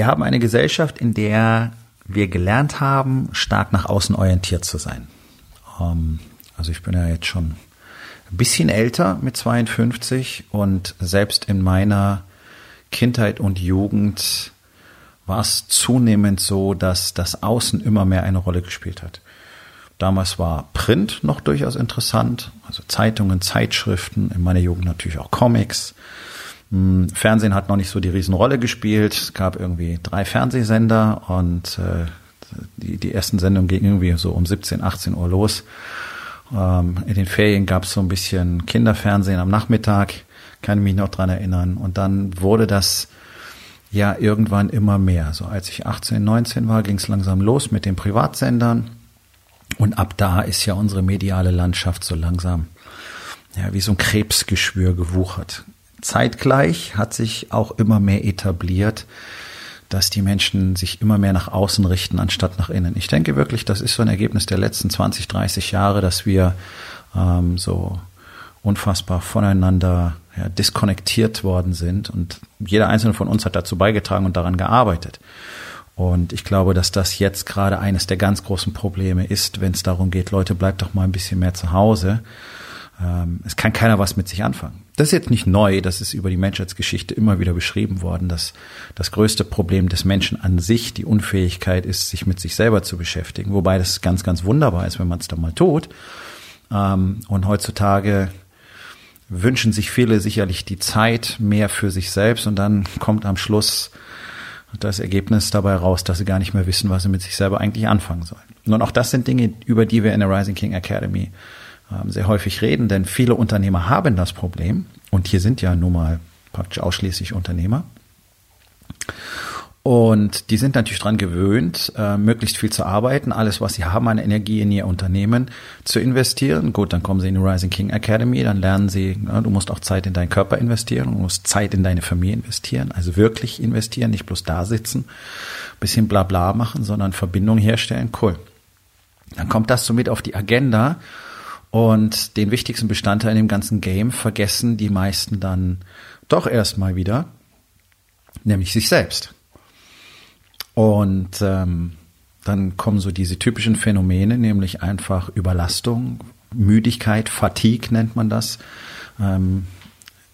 Wir haben eine Gesellschaft, in der wir gelernt haben, stark nach außen orientiert zu sein. Ähm, also ich bin ja jetzt schon ein bisschen älter mit 52 und selbst in meiner Kindheit und Jugend war es zunehmend so, dass das Außen immer mehr eine Rolle gespielt hat. Damals war Print noch durchaus interessant, also Zeitungen, Zeitschriften, in meiner Jugend natürlich auch Comics. Hm, Fernsehen hat noch nicht so die Riesenrolle gespielt. Es gab irgendwie drei Fernsehsender und äh, die, die ersten Sendungen gingen irgendwie so um 17, 18 Uhr los. Ähm, in den Ferien gab es so ein bisschen Kinderfernsehen am Nachmittag, kann ich mich noch dran erinnern. Und dann wurde das ja irgendwann immer mehr. So als ich 18, 19 war, ging es langsam los mit den Privatsendern. Und ab da ist ja unsere mediale Landschaft so langsam ja, wie so ein Krebsgeschwür gewuchert. Zeitgleich hat sich auch immer mehr etabliert, dass die Menschen sich immer mehr nach außen richten, anstatt nach innen. Ich denke wirklich, das ist so ein Ergebnis der letzten 20, 30 Jahre, dass wir ähm, so unfassbar voneinander ja, diskonnektiert worden sind. Und jeder einzelne von uns hat dazu beigetragen und daran gearbeitet. Und ich glaube, dass das jetzt gerade eines der ganz großen Probleme ist, wenn es darum geht, Leute, bleibt doch mal ein bisschen mehr zu Hause. Ähm, es kann keiner was mit sich anfangen. Das ist jetzt nicht neu, das ist über die Menschheitsgeschichte immer wieder beschrieben worden, dass das größte Problem des Menschen an sich die Unfähigkeit ist, sich mit sich selber zu beschäftigen. Wobei das ganz, ganz wunderbar ist, wenn man es dann mal tut. Ähm, und heutzutage wünschen sich viele sicherlich die Zeit mehr für sich selbst und dann kommt am Schluss das Ergebnis dabei raus, dass sie gar nicht mehr wissen, was sie mit sich selber eigentlich anfangen sollen. Und auch das sind Dinge, über die wir in der Rising King Academy sehr häufig reden, denn viele Unternehmer haben das Problem, und hier sind ja nun mal praktisch ausschließlich Unternehmer. Und die sind natürlich dran gewöhnt, äh, möglichst viel zu arbeiten, alles, was sie haben an Energie in ihr Unternehmen zu investieren. Gut, dann kommen sie in die Rising King Academy, dann lernen sie, du musst auch Zeit in deinen Körper investieren, du musst Zeit in deine Familie investieren, also wirklich investieren, nicht bloß da sitzen, bisschen bla bla machen, sondern Verbindung herstellen. Cool. Dann kommt das somit auf die Agenda und den wichtigsten Bestandteil in dem ganzen Game vergessen die meisten dann doch erstmal wieder, nämlich sich selbst. Und ähm, dann kommen so diese typischen Phänomene, nämlich einfach Überlastung, Müdigkeit, Fatigue nennt man das. Ähm,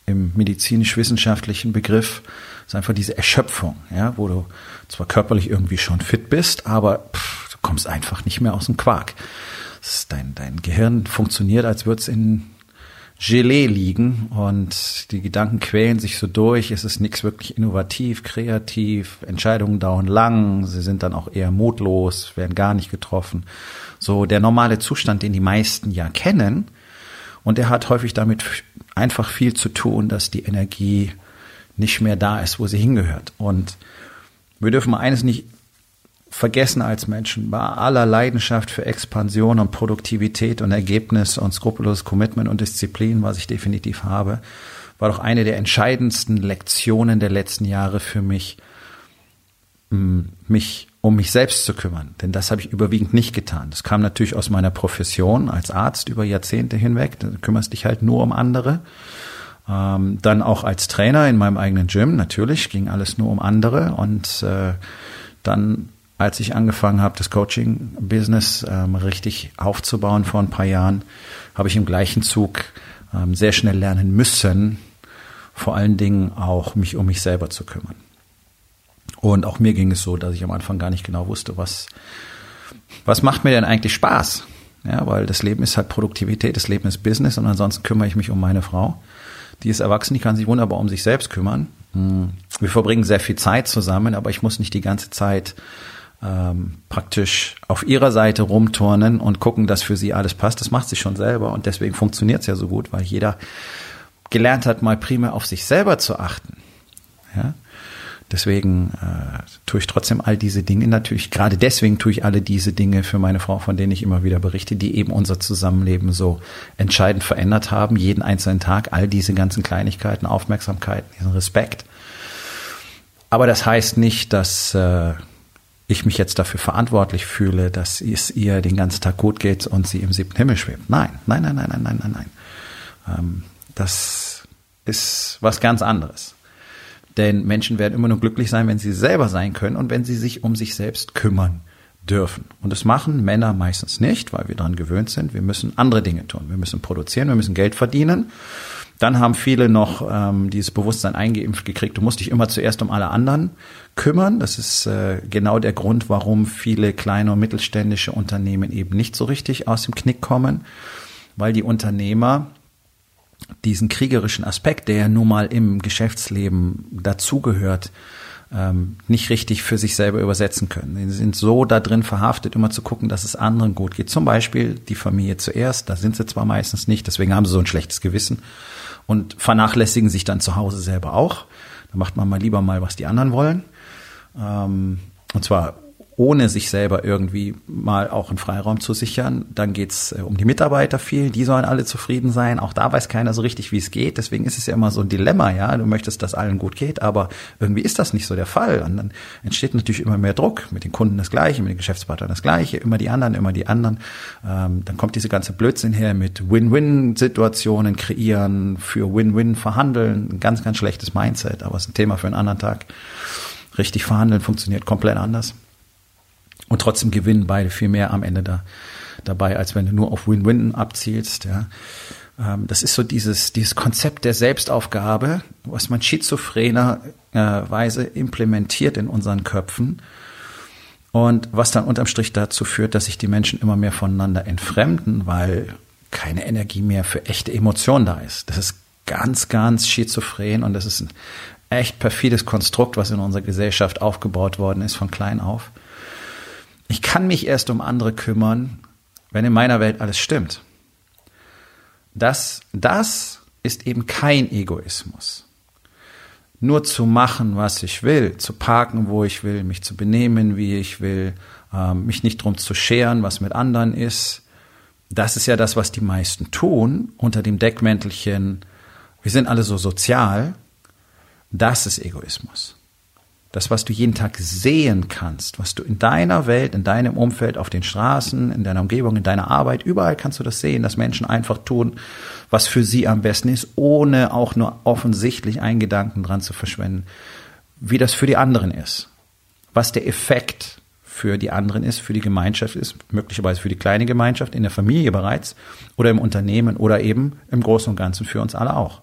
Im medizinisch-wissenschaftlichen Begriff ist einfach diese Erschöpfung, ja, wo du zwar körperlich irgendwie schon fit bist, aber pff, du kommst einfach nicht mehr aus dem Quark dein, dein Gehirn funktioniert, als würde es in Gelee liegen und die Gedanken quälen sich so durch. Es ist nichts wirklich innovativ, kreativ. Entscheidungen dauern lang. Sie sind dann auch eher mutlos, werden gar nicht getroffen. So der normale Zustand, den die meisten ja kennen. Und der hat häufig damit einfach viel zu tun, dass die Energie nicht mehr da ist, wo sie hingehört. Und wir dürfen eines nicht vergessen als Menschen. Bei aller Leidenschaft für Expansion und Produktivität und Ergebnis und skrupelloses Commitment und Disziplin, was ich definitiv habe, war doch eine der entscheidendsten Lektionen der letzten Jahre für mich, mich um mich selbst zu kümmern. Denn das habe ich überwiegend nicht getan. Das kam natürlich aus meiner Profession als Arzt über Jahrzehnte hinweg. Du kümmerst dich halt nur um andere. Ähm, dann auch als Trainer in meinem eigenen Gym. Natürlich ging alles nur um andere. Und äh, dann als ich angefangen habe, das Coaching-Business ähm, richtig aufzubauen vor ein paar Jahren, habe ich im gleichen Zug ähm, sehr schnell lernen müssen, vor allen Dingen auch mich um mich selber zu kümmern. Und auch mir ging es so, dass ich am Anfang gar nicht genau wusste, was, was macht mir denn eigentlich Spaß? Ja, weil das Leben ist halt Produktivität, das Leben ist Business und ansonsten kümmere ich mich um meine Frau. Die ist erwachsen, die kann sich wunderbar um sich selbst kümmern. Hm, wir verbringen sehr viel Zeit zusammen, aber ich muss nicht die ganze Zeit ähm, praktisch auf ihrer Seite rumturnen und gucken, dass für sie alles passt. Das macht sie schon selber und deswegen funktioniert es ja so gut, weil jeder gelernt hat, mal primär auf sich selber zu achten. Ja? Deswegen äh, tue ich trotzdem all diese Dinge natürlich, gerade deswegen tue ich alle diese Dinge für meine Frau, von denen ich immer wieder berichte, die eben unser Zusammenleben so entscheidend verändert haben, jeden einzelnen Tag, all diese ganzen Kleinigkeiten, Aufmerksamkeiten, diesen Respekt. Aber das heißt nicht, dass äh, ich mich jetzt dafür verantwortlich fühle, dass es ihr den ganzen Tag gut geht und sie im siebten Himmel schwebt. Nein, nein, nein, nein, nein, nein, nein, nein. Ähm, das ist was ganz anderes. Denn Menschen werden immer nur glücklich sein, wenn sie selber sein können und wenn sie sich um sich selbst kümmern dürfen. Und das machen Männer meistens nicht, weil wir daran gewöhnt sind. Wir müssen andere Dinge tun. Wir müssen produzieren, wir müssen Geld verdienen. Dann haben viele noch ähm, dieses Bewusstsein eingeimpft gekriegt, du musst dich immer zuerst um alle anderen kümmern. Das ist äh, genau der Grund, warum viele kleine und mittelständische Unternehmen eben nicht so richtig aus dem Knick kommen, weil die Unternehmer diesen kriegerischen Aspekt, der ja nun mal im Geschäftsleben dazugehört, ähm, nicht richtig für sich selber übersetzen können. Sie sind so da drin verhaftet, immer zu gucken, dass es anderen gut geht. Zum Beispiel die Familie zuerst, da sind sie zwar meistens nicht, deswegen haben sie so ein schlechtes Gewissen und vernachlässigen sich dann zu Hause selber auch. Da macht man mal lieber mal, was die anderen wollen. Ähm, und zwar ohne sich selber irgendwie mal auch einen Freiraum zu sichern. Dann geht's äh, um die Mitarbeiter viel, die sollen alle zufrieden sein. Auch da weiß keiner so richtig, wie es geht. Deswegen ist es ja immer so ein Dilemma, ja. Du möchtest, dass allen gut geht, aber irgendwie ist das nicht so der Fall. Und dann entsteht natürlich immer mehr Druck. Mit den Kunden das Gleiche, mit den Geschäftspartnern das Gleiche, immer die anderen, immer die anderen. Ähm, dann kommt diese ganze Blödsinn her mit Win-Win-Situationen kreieren, für Win-Win verhandeln. Ein ganz, ganz schlechtes Mindset, aber es ist ein Thema für einen anderen Tag. Richtig verhandeln funktioniert komplett anders. Und trotzdem gewinnen beide viel mehr am Ende da, dabei, als wenn du nur auf Win-Win abzielst. Ja. Ähm, das ist so dieses, dieses Konzept der Selbstaufgabe, was man schizophrenerweise implementiert in unseren Köpfen. Und was dann unterm Strich dazu führt, dass sich die Menschen immer mehr voneinander entfremden, weil keine Energie mehr für echte Emotionen da ist. Das ist ganz, ganz schizophren und das ist ein echt perfides Konstrukt, was in unserer Gesellschaft aufgebaut worden ist von klein auf. Ich kann mich erst um andere kümmern, wenn in meiner Welt alles stimmt. Das, das ist eben kein Egoismus. Nur zu machen, was ich will, zu parken, wo ich will, mich zu benehmen, wie ich will, ähm, mich nicht drum zu scheren, was mit anderen ist. Das ist ja das, was die meisten tun, unter dem Deckmäntelchen, wir sind alle so sozial. Das ist Egoismus das, was du jeden Tag sehen kannst, was du in deiner Welt, in deinem Umfeld, auf den Straßen, in deiner Umgebung, in deiner Arbeit, überall kannst du das sehen, dass Menschen einfach tun, was für sie am besten ist, ohne auch nur offensichtlich einen Gedanken dran zu verschwenden, wie das für die anderen ist, was der Effekt für die anderen ist, für die Gemeinschaft ist, möglicherweise für die kleine Gemeinschaft, in der Familie bereits oder im Unternehmen oder eben im Großen und Ganzen für uns alle auch.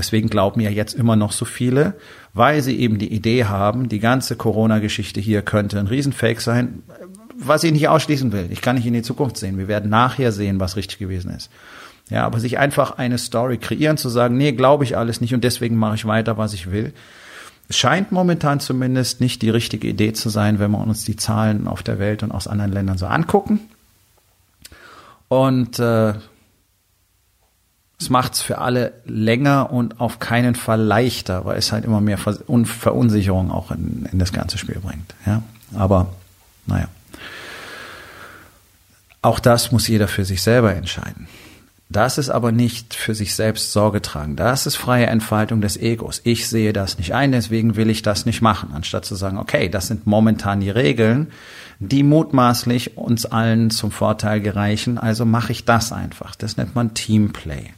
Deswegen glauben ja jetzt immer noch so viele, weil sie eben die Idee haben, die ganze Corona-Geschichte hier könnte ein Riesenfake sein, was ich nicht ausschließen will. Ich kann nicht in die Zukunft sehen. Wir werden nachher sehen, was richtig gewesen ist. Ja, aber sich einfach eine Story kreieren, zu sagen, nee, glaube ich alles nicht und deswegen mache ich weiter, was ich will. Scheint momentan zumindest nicht die richtige Idee zu sein, wenn wir uns die Zahlen auf der Welt und aus anderen Ländern so angucken. Und äh, es macht es für alle länger und auf keinen Fall leichter, weil es halt immer mehr Verunsicherung auch in, in das ganze Spiel bringt. Ja? Aber naja. Auch das muss jeder für sich selber entscheiden. Das ist aber nicht für sich selbst Sorge tragen. Das ist freie Entfaltung des Egos. Ich sehe das nicht ein, deswegen will ich das nicht machen, anstatt zu sagen, okay, das sind momentan die Regeln, die mutmaßlich uns allen zum Vorteil gereichen, also mache ich das einfach. Das nennt man Teamplay.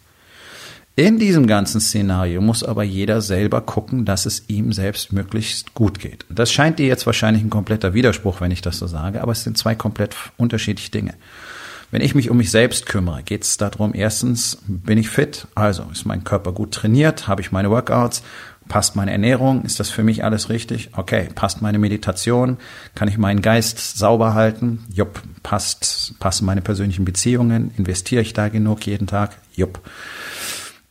In diesem ganzen Szenario muss aber jeder selber gucken, dass es ihm selbst möglichst gut geht. Das scheint dir jetzt wahrscheinlich ein kompletter Widerspruch, wenn ich das so sage, aber es sind zwei komplett unterschiedliche Dinge. Wenn ich mich um mich selbst kümmere, geht es darum, erstens, bin ich fit? Also ist mein Körper gut trainiert? Habe ich meine Workouts? Passt meine Ernährung? Ist das für mich alles richtig? Okay. Passt meine Meditation? Kann ich meinen Geist sauber halten? Jupp. Passt, passen meine persönlichen Beziehungen? Investiere ich da genug jeden Tag? Jupp.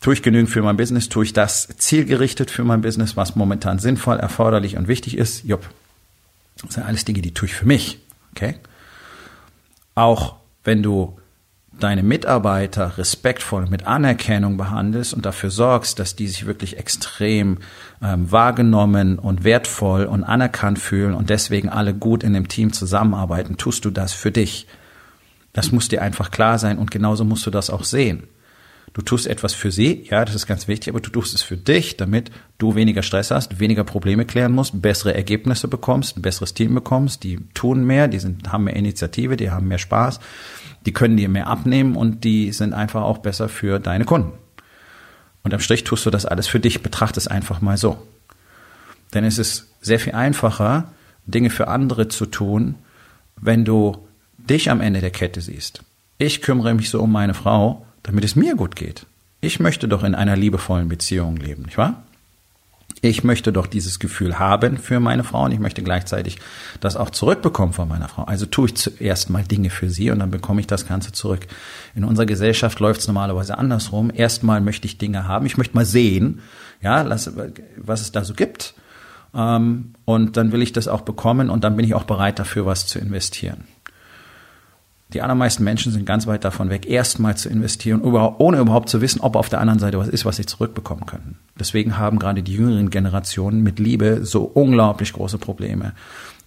Tue ich genügend für mein Business? Tue ich das zielgerichtet für mein Business, was momentan sinnvoll, erforderlich und wichtig ist? Jupp. Das sind alles Dinge, die tue ich für mich. Okay? Auch wenn du deine Mitarbeiter respektvoll mit Anerkennung behandelst und dafür sorgst, dass die sich wirklich extrem ähm, wahrgenommen und wertvoll und anerkannt fühlen und deswegen alle gut in dem Team zusammenarbeiten, tust du das für dich. Das muss dir einfach klar sein und genauso musst du das auch sehen. Du tust etwas für sie, ja, das ist ganz wichtig, aber du tust es für dich, damit du weniger Stress hast, weniger Probleme klären musst, bessere Ergebnisse bekommst, ein besseres Team bekommst, die tun mehr, die sind, haben mehr Initiative, die haben mehr Spaß, die können dir mehr abnehmen und die sind einfach auch besser für deine Kunden. Und am Strich tust du das alles für dich, betrachte es einfach mal so. Denn es ist sehr viel einfacher, Dinge für andere zu tun, wenn du dich am Ende der Kette siehst. Ich kümmere mich so um meine Frau, damit es mir gut geht. Ich möchte doch in einer liebevollen Beziehung leben, nicht wahr? Ich möchte doch dieses Gefühl haben für meine Frau und ich möchte gleichzeitig das auch zurückbekommen von meiner Frau. Also tue ich zuerst mal Dinge für sie und dann bekomme ich das Ganze zurück. In unserer Gesellschaft läuft es normalerweise andersrum. Erstmal möchte ich Dinge haben, ich möchte mal sehen, ja, was es da so gibt. Ähm, und dann will ich das auch bekommen und dann bin ich auch bereit dafür, was zu investieren. Die allermeisten Menschen sind ganz weit davon weg, erstmal zu investieren, ohne überhaupt zu wissen, ob auf der anderen Seite was ist, was sie zurückbekommen können. Deswegen haben gerade die jüngeren Generationen mit Liebe so unglaublich große Probleme.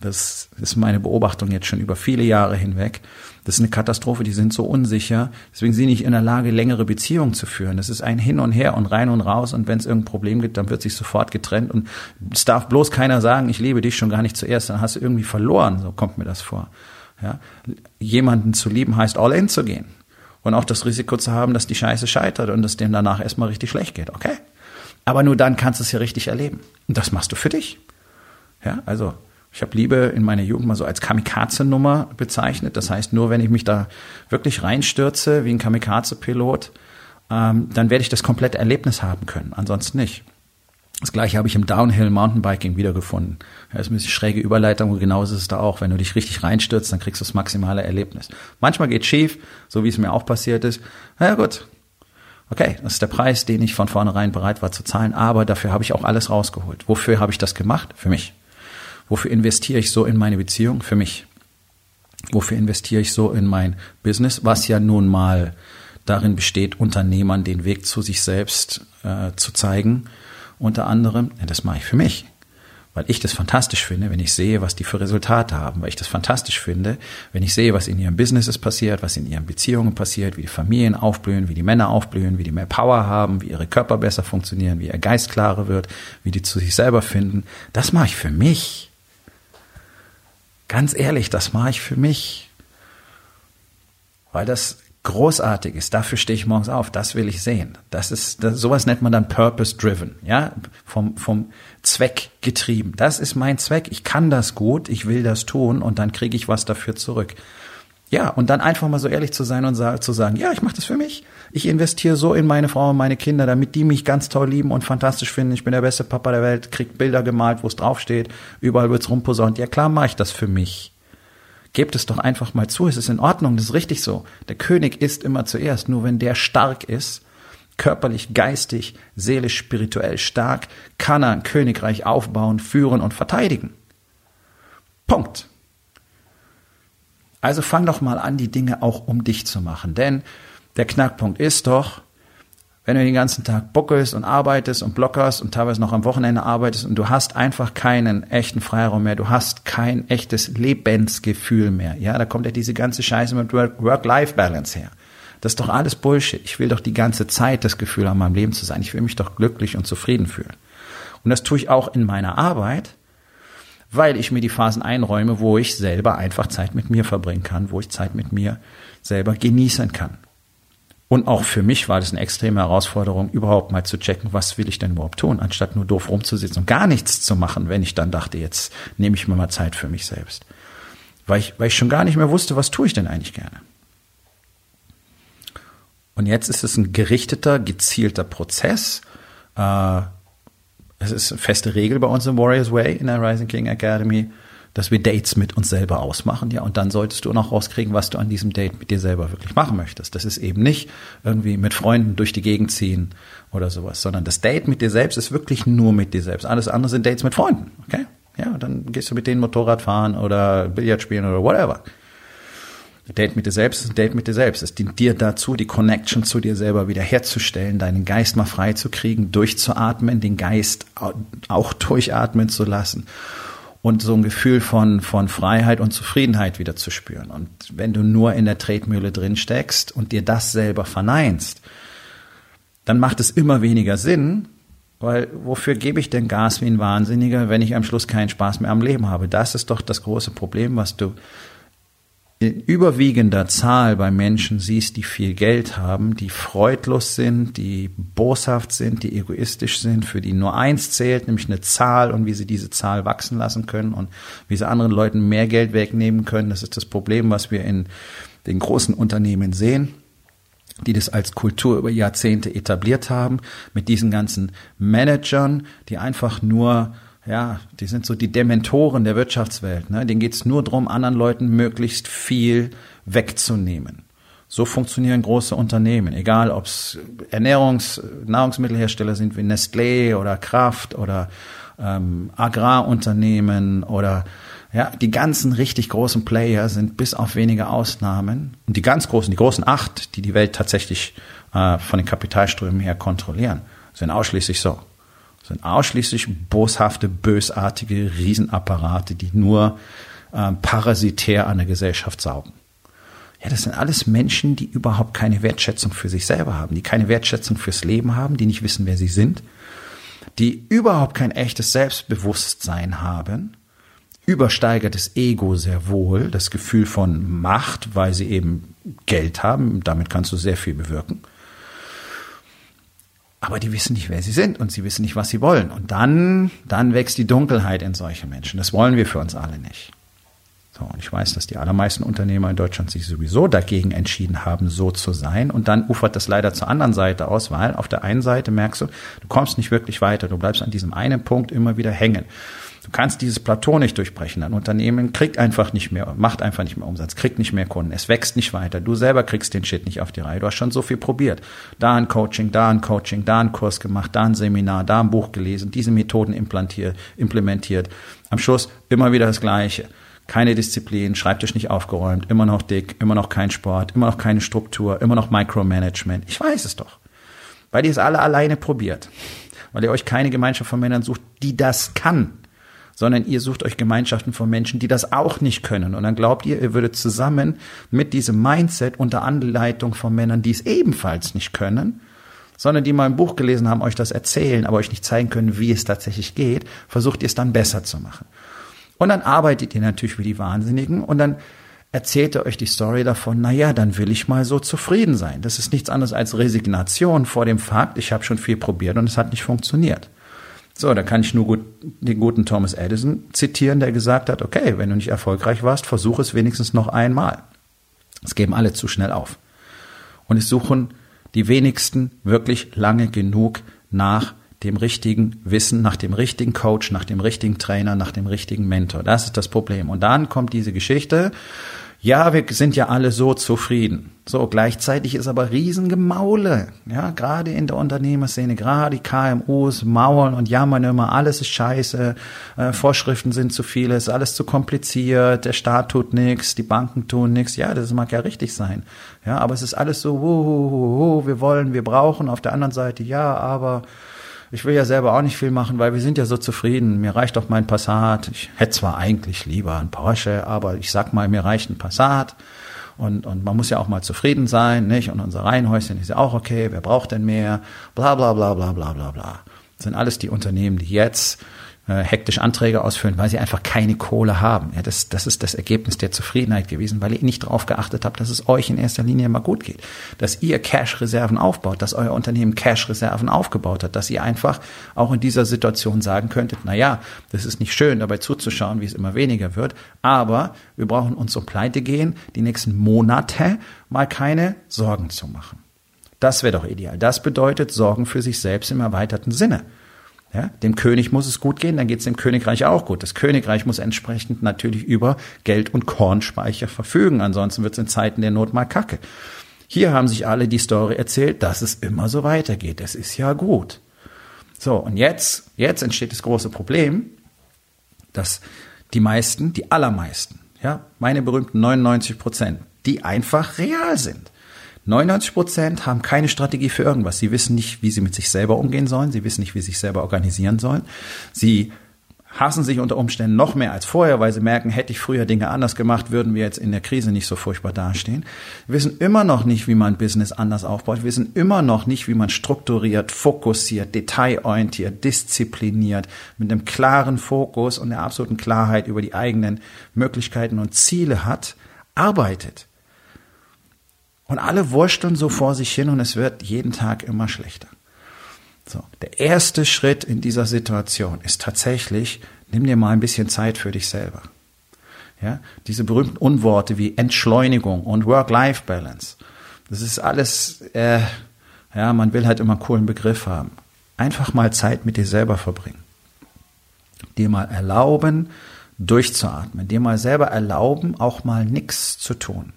Das ist meine Beobachtung jetzt schon über viele Jahre hinweg. Das ist eine Katastrophe, die sind so unsicher. Deswegen sind sie nicht in der Lage, längere Beziehungen zu führen. Das ist ein Hin und Her und rein und raus. Und wenn es irgendein Problem gibt, dann wird sich sofort getrennt. Und es darf bloß keiner sagen, ich liebe dich schon gar nicht zuerst. Dann hast du irgendwie verloren. So kommt mir das vor. Ja? Jemanden zu lieben heißt all in zu gehen. Und auch das Risiko zu haben, dass die Scheiße scheitert und es dem danach erstmal richtig schlecht geht. Okay? Aber nur dann kannst du es ja richtig erleben. Und das machst du für dich. Ja, also ich habe Liebe in meiner Jugend mal so als Kamikaze-Nummer bezeichnet. Das heißt, nur wenn ich mich da wirklich reinstürze wie ein Kamikaze-Pilot, ähm, dann werde ich das komplette Erlebnis haben können. Ansonsten nicht. Das gleiche habe ich im Downhill Mountainbiking wiedergefunden. Das ist ein bisschen schräge Überleitung und genauso ist es da auch. Wenn du dich richtig reinstürzt, dann kriegst du das maximale Erlebnis. Manchmal geht schief, so wie es mir auch passiert ist. Na ja, gut. Okay, das ist der Preis, den ich von vornherein bereit war zu zahlen, aber dafür habe ich auch alles rausgeholt. Wofür habe ich das gemacht? Für mich. Wofür investiere ich so in meine Beziehung? Für mich. Wofür investiere ich so in mein Business, was ja nun mal darin besteht, Unternehmern den Weg zu sich selbst äh, zu zeigen unter anderem, das mache ich für mich. Weil ich das fantastisch finde, wenn ich sehe, was die für Resultate haben. Weil ich das fantastisch finde, wenn ich sehe, was in ihren Businesses passiert, was in ihren Beziehungen passiert, wie die Familien aufblühen, wie die Männer aufblühen, wie die mehr Power haben, wie ihre Körper besser funktionieren, wie ihr Geist klarer wird, wie die zu sich selber finden. Das mache ich für mich. Ganz ehrlich, das mache ich für mich. Weil das großartig ist. Dafür stehe ich morgens auf. Das will ich sehen. Das ist, das, sowas nennt man dann purpose driven. Ja, vom, vom Zweck getrieben. Das ist mein Zweck. Ich kann das gut. Ich will das tun und dann kriege ich was dafür zurück. Ja, und dann einfach mal so ehrlich zu sein und zu sagen, ja, ich mache das für mich. Ich investiere so in meine Frau und meine Kinder, damit die mich ganz toll lieben und fantastisch finden. Ich bin der beste Papa der Welt, krieg Bilder gemalt, wo es draufsteht. Überall wird's rumposaunt. Ja, klar mache ich das für mich. Gebt es doch einfach mal zu, es ist in Ordnung, das ist richtig so. Der König ist immer zuerst, nur wenn der stark ist, körperlich, geistig, seelisch, spirituell stark, kann er ein Königreich aufbauen, führen und verteidigen. Punkt. Also fang doch mal an, die Dinge auch um dich zu machen, denn der Knackpunkt ist doch, wenn du den ganzen Tag buckelst und arbeitest und blockerst und teilweise noch am Wochenende arbeitest und du hast einfach keinen echten Freiraum mehr, du hast kein echtes Lebensgefühl mehr. Ja, da kommt ja diese ganze Scheiße mit Work-Life-Balance her. Das ist doch alles Bullshit. Ich will doch die ganze Zeit das Gefühl haben, meinem Leben zu sein. Ich will mich doch glücklich und zufrieden fühlen. Und das tue ich auch in meiner Arbeit, weil ich mir die Phasen einräume, wo ich selber einfach Zeit mit mir verbringen kann, wo ich Zeit mit mir selber genießen kann. Und auch für mich war das eine extreme Herausforderung, überhaupt mal zu checken, was will ich denn überhaupt tun, anstatt nur doof rumzusitzen und gar nichts zu machen, wenn ich dann dachte, jetzt nehme ich mir mal Zeit für mich selbst. Weil ich, weil ich schon gar nicht mehr wusste, was tue ich denn eigentlich gerne. Und jetzt ist es ein gerichteter, gezielter Prozess. Äh, es ist eine feste Regel bei uns im Warriors Way in der Rising King Academy dass wir Dates mit uns selber ausmachen, ja, und dann solltest du noch rauskriegen, was du an diesem Date mit dir selber wirklich machen möchtest. Das ist eben nicht irgendwie mit Freunden durch die Gegend ziehen oder sowas, sondern das Date mit dir selbst ist wirklich nur mit dir selbst. Alles andere sind Dates mit Freunden, okay? Ja, dann gehst du mit denen Motorrad fahren oder Billard spielen oder whatever. Date mit dir selbst ist ein Date mit dir selbst. Es dient dir dazu, die Connection zu dir selber wiederherzustellen, deinen Geist mal frei zu kriegen, durchzuatmen, den Geist auch durchatmen zu lassen und so ein Gefühl von, von Freiheit und Zufriedenheit wieder zu spüren. Und wenn du nur in der Tretmühle drin steckst und dir das selber verneinst, dann macht es immer weniger Sinn, weil wofür gebe ich denn Gas wie ein Wahnsinniger, wenn ich am Schluss keinen Spaß mehr am Leben habe? Das ist doch das große Problem, was du in überwiegender Zahl bei Menschen siehst, die viel Geld haben, die freudlos sind, die boshaft sind, die egoistisch sind, für die nur eins zählt, nämlich eine Zahl und wie sie diese Zahl wachsen lassen können und wie sie anderen Leuten mehr Geld wegnehmen können. Das ist das Problem, was wir in den großen Unternehmen sehen die das als Kultur über Jahrzehnte etabliert haben, mit diesen ganzen Managern, die einfach nur ja, die sind so die Dementoren der Wirtschaftswelt. Ne? Denen geht's nur drum, anderen Leuten möglichst viel wegzunehmen. So funktionieren große Unternehmen, egal ob es Ernährungs-, Nahrungsmittelhersteller sind wie Nestlé oder Kraft oder ähm, Agrarunternehmen oder ja, die ganzen richtig großen Player sind bis auf wenige Ausnahmen und die ganz großen, die großen acht, die die Welt tatsächlich äh, von den Kapitalströmen her kontrollieren, sind ausschließlich so. Sind ausschließlich boshafte, bösartige Riesenapparate, die nur äh, parasitär an der Gesellschaft saugen. Ja, das sind alles Menschen, die überhaupt keine Wertschätzung für sich selber haben, die keine Wertschätzung fürs Leben haben, die nicht wissen, wer sie sind, die überhaupt kein echtes Selbstbewusstsein haben, übersteigertes Ego sehr wohl, das Gefühl von Macht, weil sie eben Geld haben, damit kannst du sehr viel bewirken aber die wissen nicht, wer sie sind und sie wissen nicht, was sie wollen. Und dann, dann wächst die Dunkelheit in solche Menschen. Das wollen wir für uns alle nicht. So, und ich weiß, dass die allermeisten Unternehmer in Deutschland sich sowieso dagegen entschieden haben, so zu sein. Und dann ufert das leider zur anderen Seite aus, weil auf der einen Seite merkst du, du kommst nicht wirklich weiter. Du bleibst an diesem einen Punkt immer wieder hängen. Du kannst dieses Plateau nicht durchbrechen. Ein Unternehmen kriegt einfach nicht mehr, macht einfach nicht mehr Umsatz, kriegt nicht mehr Kunden, es wächst nicht weiter. Du selber kriegst den Shit nicht auf die Reihe. Du hast schon so viel probiert. Da ein Coaching, da ein Coaching, da ein Kurs gemacht, da ein Seminar, da ein Buch gelesen, diese Methoden implantiert, implementiert. Am Schluss immer wieder das Gleiche. Keine Disziplin, Schreibtisch nicht aufgeräumt, immer noch dick, immer noch kein Sport, immer noch keine Struktur, immer noch Micromanagement. Ich weiß es doch. Weil ihr es alle alleine probiert. Weil ihr euch keine Gemeinschaft von Männern sucht, die das kann sondern ihr sucht euch Gemeinschaften von Menschen, die das auch nicht können. Und dann glaubt ihr, ihr würdet zusammen mit diesem Mindset unter Anleitung von Männern, die es ebenfalls nicht können, sondern die mal ein Buch gelesen haben, euch das erzählen, aber euch nicht zeigen können, wie es tatsächlich geht, versucht ihr es dann besser zu machen. Und dann arbeitet ihr natürlich wie die Wahnsinnigen und dann erzählt er euch die Story davon, na ja, dann will ich mal so zufrieden sein. Das ist nichts anderes als Resignation vor dem Fakt, ich habe schon viel probiert und es hat nicht funktioniert. So, da kann ich nur gut, den guten Thomas Edison zitieren, der gesagt hat, okay, wenn du nicht erfolgreich warst, versuch es wenigstens noch einmal. Es geben alle zu schnell auf. Und es suchen die wenigsten wirklich lange genug nach dem richtigen Wissen, nach dem richtigen Coach, nach dem richtigen Trainer, nach dem richtigen Mentor. Das ist das Problem. Und dann kommt diese Geschichte, ja, wir sind ja alle so zufrieden. So, gleichzeitig ist aber Riesengemaule. Ja, gerade in der Unternehmerszene, gerade die KMUs mauern und jammern immer, alles ist scheiße, äh, Vorschriften sind zu viele, ist alles zu kompliziert, der Staat tut nichts, die Banken tun nichts. Ja, das mag ja richtig sein. Ja, aber es ist alles so, wuh, wuh, wuh, wir wollen, wir brauchen. Auf der anderen Seite, ja, aber ich will ja selber auch nicht viel machen, weil wir sind ja so zufrieden. Mir reicht doch mein Passat. Ich hätte zwar eigentlich lieber ein Porsche, aber ich sag mal, mir reicht ein Passat. Und, und man muss ja auch mal zufrieden sein, nicht? Und unser Reihenhäuschen ist ja auch okay. Wer braucht denn mehr? Bla, bla, bla, bla, bla, bla, bla. Das sind alles die Unternehmen, die jetzt äh, hektisch Anträge ausfüllen, weil sie einfach keine Kohle haben. Ja, das, das ist das Ergebnis der Zufriedenheit gewesen, weil ihr nicht darauf geachtet habt, dass es euch in erster Linie mal gut geht. Dass ihr Cash-Reserven aufbaut, dass euer Unternehmen Cash-Reserven aufgebaut hat, dass ihr einfach auch in dieser Situation sagen könntet, na ja, das ist nicht schön, dabei zuzuschauen, wie es immer weniger wird, aber wir brauchen uns um Pleite gehen, die nächsten Monate mal keine Sorgen zu machen. Das wäre doch ideal. Das bedeutet Sorgen für sich selbst im erweiterten Sinne. Ja, dem König muss es gut gehen, dann geht es dem Königreich auch gut. Das Königreich muss entsprechend natürlich über Geld- und Kornspeicher verfügen, ansonsten wird es in Zeiten der Not mal kacke. Hier haben sich alle die Story erzählt, dass es immer so weitergeht. Das ist ja gut. So, und jetzt, jetzt entsteht das große Problem. dass die meisten, die allermeisten, ja, meine berühmten 99 Prozent, die einfach real sind. 99 Prozent haben keine Strategie für irgendwas. Sie wissen nicht, wie sie mit sich selber umgehen sollen. Sie wissen nicht, wie sie sich selber organisieren sollen. Sie hassen sich unter Umständen noch mehr als vorher, weil sie merken, hätte ich früher Dinge anders gemacht, würden wir jetzt in der Krise nicht so furchtbar dastehen. Wir wissen immer noch nicht, wie man Business anders aufbaut. Wir wissen immer noch nicht, wie man strukturiert, fokussiert, detailorientiert, diszipliniert, mit einem klaren Fokus und der absoluten Klarheit über die eigenen Möglichkeiten und Ziele hat, arbeitet. Und alle wursteln so vor sich hin und es wird jeden Tag immer schlechter. So, der erste Schritt in dieser Situation ist tatsächlich, nimm dir mal ein bisschen Zeit für dich selber. Ja, diese berühmten Unworte wie Entschleunigung und Work-Life-Balance. Das ist alles, äh, ja, man will halt immer coolen Begriff haben. Einfach mal Zeit mit dir selber verbringen. Dir mal erlauben, durchzuatmen. Dir mal selber erlauben, auch mal nichts zu tun.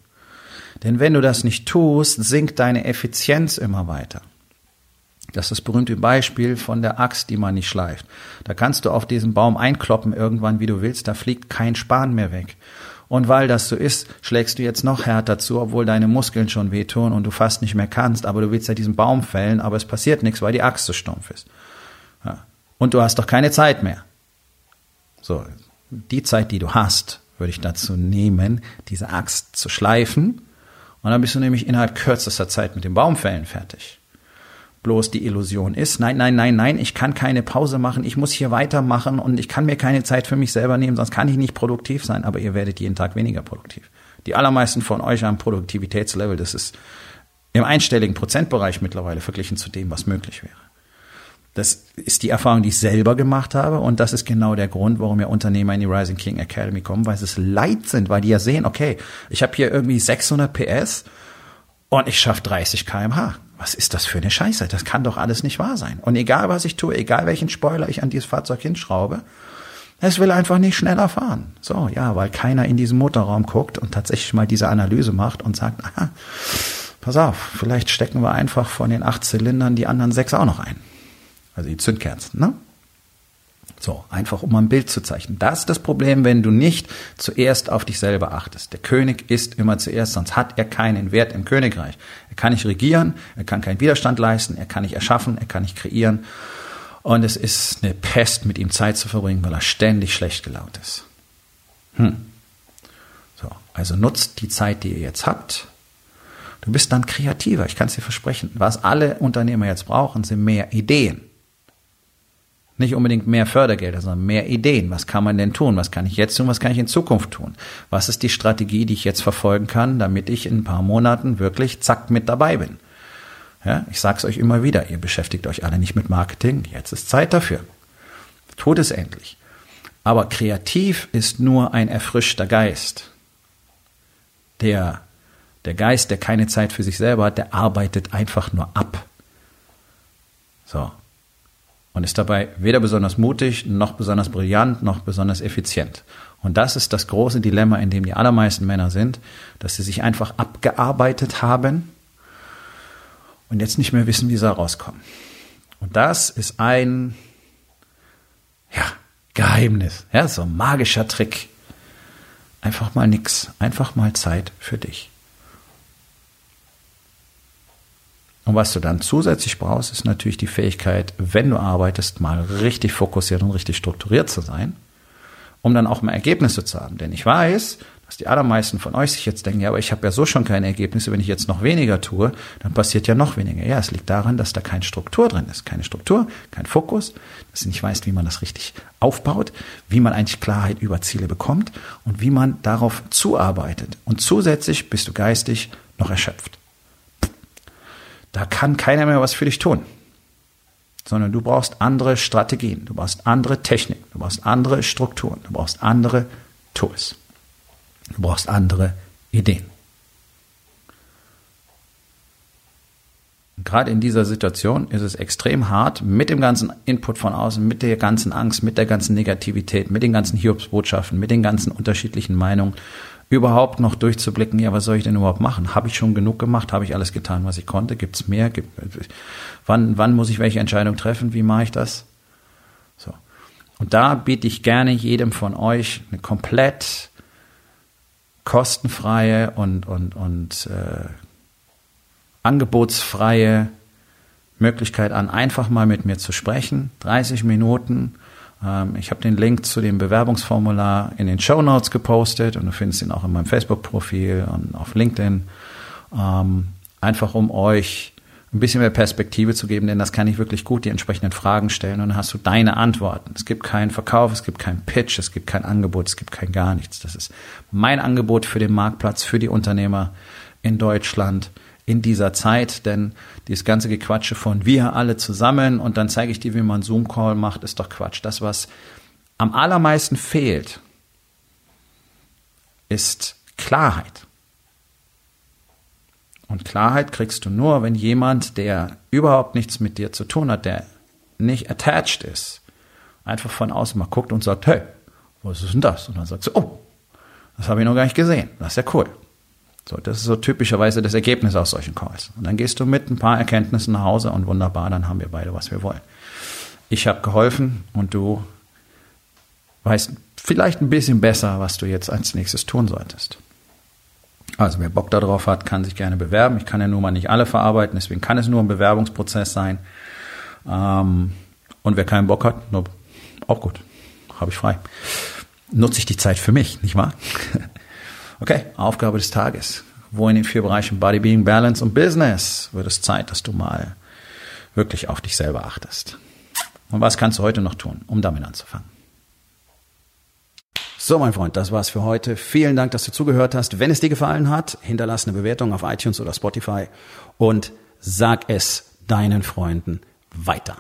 Denn wenn du das nicht tust, sinkt deine Effizienz immer weiter. Das ist das berühmte Beispiel von der Axt, die man nicht schleift. Da kannst du auf diesen Baum einkloppen irgendwann, wie du willst, da fliegt kein Span mehr weg. Und weil das so ist, schlägst du jetzt noch härter zu, obwohl deine Muskeln schon wehtun und du fast nicht mehr kannst, aber du willst ja diesen Baum fällen, aber es passiert nichts, weil die Axt so stumpf ist. Ja. Und du hast doch keine Zeit mehr. So, die Zeit, die du hast, würde ich dazu nehmen, diese Axt zu schleifen. Und dann bist du nämlich innerhalb kürzester Zeit mit dem Baumfällen fertig bloß die Illusion ist. Nein, nein, nein, nein, ich kann keine Pause machen, ich muss hier weitermachen und ich kann mir keine Zeit für mich selber nehmen, sonst kann ich nicht produktiv sein, aber ihr werdet jeden Tag weniger produktiv. Die allermeisten von euch haben Produktivitätslevel, das ist im einstelligen Prozentbereich mittlerweile verglichen zu dem, was möglich wäre. Das ist die Erfahrung, die ich selber gemacht habe und das ist genau der Grund, warum ja Unternehmer in die Rising King Academy kommen, weil sie es leid sind, weil die ja sehen, okay, ich habe hier irgendwie 600 PS und ich schaffe 30 kmh was ist das für eine Scheiße? Das kann doch alles nicht wahr sein. Und egal was ich tue, egal welchen Spoiler ich an dieses Fahrzeug hinschraube, es will einfach nicht schneller fahren. So, ja, weil keiner in diesen Motorraum guckt und tatsächlich mal diese Analyse macht und sagt, aha, pass auf, vielleicht stecken wir einfach von den acht Zylindern die anderen sechs auch noch ein. Also die Zündkerzen, ne? So, einfach um ein Bild zu zeichnen. Das ist das Problem, wenn du nicht zuerst auf dich selber achtest. Der König ist immer zuerst, sonst hat er keinen Wert im Königreich. Er kann nicht regieren, er kann keinen Widerstand leisten, er kann nicht erschaffen, er kann nicht kreieren. Und es ist eine Pest, mit ihm Zeit zu verbringen, weil er ständig schlecht gelaunt ist. Hm. So, also nutzt die Zeit, die ihr jetzt habt. Du bist dann kreativer, ich kann es dir versprechen. Was alle Unternehmer jetzt brauchen, sind mehr Ideen. Nicht unbedingt mehr Fördergelder, sondern mehr Ideen. Was kann man denn tun? Was kann ich jetzt tun? Was kann ich in Zukunft tun? Was ist die Strategie, die ich jetzt verfolgen kann, damit ich in ein paar Monaten wirklich zack mit dabei bin? Ja, ich es euch immer wieder, ihr beschäftigt euch alle nicht mit Marketing. Jetzt ist Zeit dafür. Tut es endlich. Aber kreativ ist nur ein erfrischter Geist. Der, der Geist, der keine Zeit für sich selber hat, der arbeitet einfach nur ab. So und ist dabei weder besonders mutig, noch besonders brillant, noch besonders effizient. Und das ist das große Dilemma, in dem die allermeisten Männer sind, dass sie sich einfach abgearbeitet haben und jetzt nicht mehr wissen, wie sie rauskommen. Und das ist ein ja, Geheimnis, ja, so ein magischer Trick. Einfach mal nix, einfach mal Zeit für dich. Und was du dann zusätzlich brauchst, ist natürlich die Fähigkeit, wenn du arbeitest, mal richtig fokussiert und richtig strukturiert zu sein, um dann auch mal Ergebnisse zu haben. Denn ich weiß, dass die allermeisten von euch sich jetzt denken, ja, aber ich habe ja so schon keine Ergebnisse, wenn ich jetzt noch weniger tue, dann passiert ja noch weniger. Ja, es liegt daran, dass da keine Struktur drin ist. Keine Struktur, kein Fokus, dass du nicht weißt, wie man das richtig aufbaut, wie man eigentlich Klarheit über Ziele bekommt und wie man darauf zuarbeitet. Und zusätzlich bist du geistig noch erschöpft. Da kann keiner mehr was für dich tun. Sondern du brauchst andere Strategien, du brauchst andere Techniken, du brauchst andere Strukturen, du brauchst andere Tools. Du brauchst andere Ideen. Gerade in dieser Situation ist es extrem hart, mit dem ganzen Input von außen, mit der ganzen Angst, mit der ganzen Negativität, mit den ganzen Hiobsbotschaften, mit den ganzen unterschiedlichen Meinungen überhaupt noch durchzublicken, ja, was soll ich denn überhaupt machen? Habe ich schon genug gemacht? Habe ich alles getan, was ich konnte? Gibt es mehr? Gibt, wann, wann muss ich welche Entscheidung treffen? Wie mache ich das? So. Und da biete ich gerne jedem von euch eine komplett kostenfreie und, und, und äh, angebotsfreie Möglichkeit an, einfach mal mit mir zu sprechen. 30 Minuten. Ähm, ich habe den Link zu dem Bewerbungsformular in den Show Notes gepostet und du findest ihn auch in meinem Facebook-Profil und auf LinkedIn. Ähm, einfach um euch ein bisschen mehr Perspektive zu geben, denn das kann ich wirklich gut die entsprechenden Fragen stellen und dann hast du deine Antworten. Es gibt keinen Verkauf, es gibt keinen Pitch, es gibt kein Angebot, es gibt kein gar nichts. Das ist mein Angebot für den Marktplatz, für die Unternehmer in Deutschland in dieser Zeit, denn dieses ganze Gequatsche von wir alle zusammen und dann zeige ich dir, wie man Zoom-Call macht, ist doch Quatsch. Das, was am allermeisten fehlt, ist Klarheit. Und Klarheit kriegst du nur, wenn jemand, der überhaupt nichts mit dir zu tun hat, der nicht attached ist, einfach von außen mal guckt und sagt, hey, was ist denn das? Und dann sagst du, oh, das habe ich noch gar nicht gesehen. Das ist ja cool. So, das ist so typischerweise das Ergebnis aus solchen Calls. Und dann gehst du mit ein paar Erkenntnissen nach Hause und wunderbar, dann haben wir beide, was wir wollen. Ich habe geholfen und du weißt vielleicht ein bisschen besser, was du jetzt als nächstes tun solltest. Also wer Bock darauf hat, kann sich gerne bewerben. Ich kann ja nun mal nicht alle verarbeiten, deswegen kann es nur ein Bewerbungsprozess sein. Ähm, und wer keinen Bock hat, auch gut, habe ich frei. Nutze ich die Zeit für mich, nicht wahr? Okay, Aufgabe des Tages. Wo in den vier Bereichen Body, Being, Balance und Business wird es Zeit, dass du mal wirklich auf dich selber achtest. Und was kannst du heute noch tun, um damit anzufangen? So, mein Freund, das war's für heute. Vielen Dank, dass du zugehört hast. Wenn es dir gefallen hat, hinterlass eine Bewertung auf iTunes oder Spotify und sag es deinen Freunden weiter.